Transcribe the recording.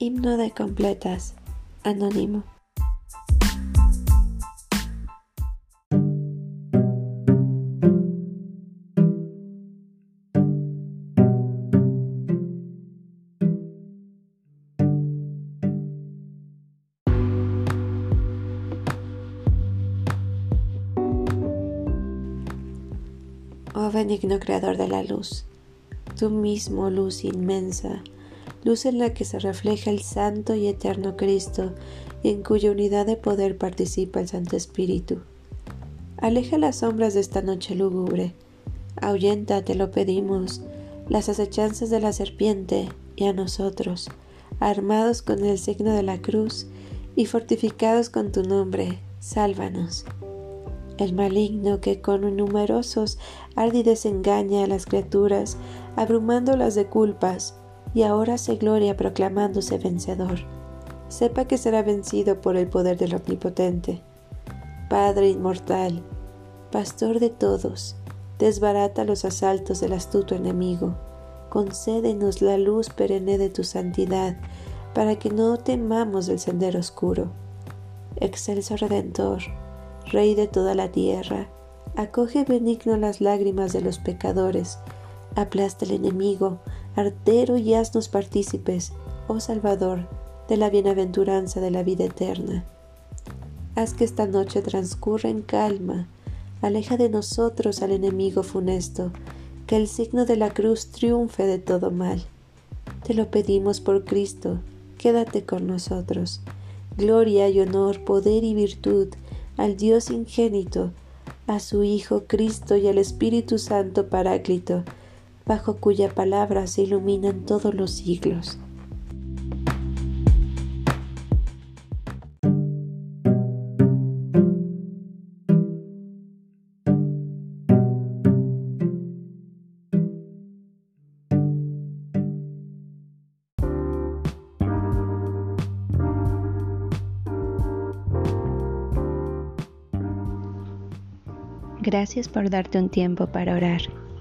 Himno de completas. Anónimo. Oh benigno creador de la luz, tú mismo luz inmensa, luz en la que se refleja el santo y eterno Cristo en cuya unidad de poder participa el Santo Espíritu. Aleja las sombras de esta noche lúgubre, ahuyenta, te lo pedimos, las acechanzas de la serpiente y a nosotros, armados con el signo de la cruz y fortificados con tu nombre, sálvanos. El maligno que con numerosos arde y desengaña a las criaturas, abrumándolas de culpas, y ahora se gloria proclamándose vencedor. Sepa que será vencido por el poder del Omnipotente. Padre inmortal, Pastor de todos, desbarata los asaltos del astuto enemigo. Concédenos la luz perenne de tu santidad, para que no temamos del sendero oscuro. Excelso Redentor, Rey de toda la tierra, acoge benigno las lágrimas de los pecadores, aplasta el enemigo, artero y haznos partícipes, oh Salvador, de la bienaventuranza de la vida eterna. Haz que esta noche transcurra en calma, aleja de nosotros al enemigo funesto, que el signo de la cruz triunfe de todo mal. Te lo pedimos por Cristo, quédate con nosotros. Gloria y honor, poder y virtud al Dios ingénito, a su Hijo Cristo y al Espíritu Santo Paráclito, bajo cuya palabra se iluminan todos los siglos. Gracias por darte un tiempo para orar